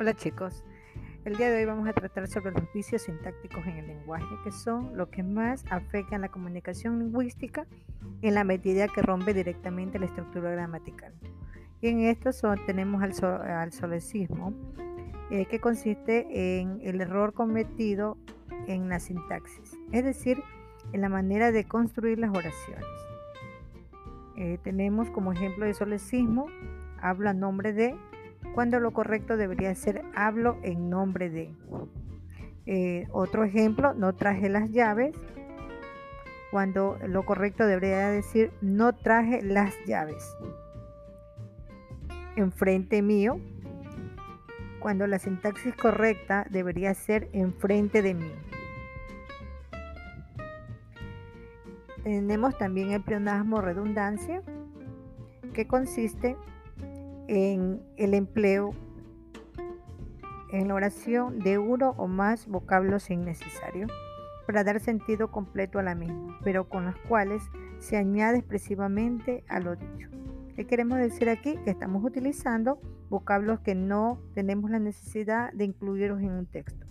Hola chicos, el día de hoy vamos a tratar sobre los vicios sintácticos en el lenguaje, que son lo que más afectan la comunicación lingüística en la medida que rompe directamente la estructura gramatical. Y en esto tenemos al, al solecismo, eh, que consiste en el error cometido en la sintaxis, es decir, en la manera de construir las oraciones. Eh, tenemos como ejemplo de solecismo, habla nombre de, cuando lo correcto debería ser hablo en nombre de. Eh, otro ejemplo, no traje las llaves, cuando lo correcto debería decir no traje las llaves. Enfrente mío, cuando la sintaxis correcta debería ser enfrente de mí. Tenemos también el pleonasmo redundancia, que consiste en el empleo en la oración de uno o más vocablos innecesarios para dar sentido completo a la misma, pero con los cuales se añade expresivamente a lo dicho. ¿Qué queremos decir aquí? Que estamos utilizando vocablos que no tenemos la necesidad de incluirlos en un texto.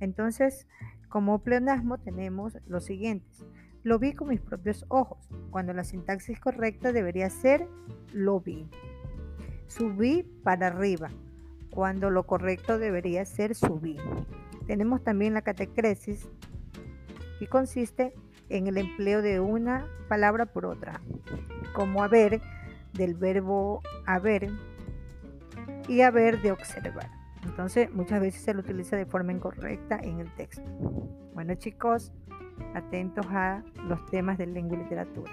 Entonces, como pleonasmo tenemos los siguientes. Lo vi con mis propios ojos, cuando la sintaxis correcta debería ser lo vi. Subí para arriba, cuando lo correcto debería ser subí. Tenemos también la catecresis, que consiste en el empleo de una palabra por otra, como haber del verbo haber y haber de observar. Entonces, muchas veces se lo utiliza de forma incorrecta en el texto. Bueno, chicos, atentos a los temas de lengua y literatura.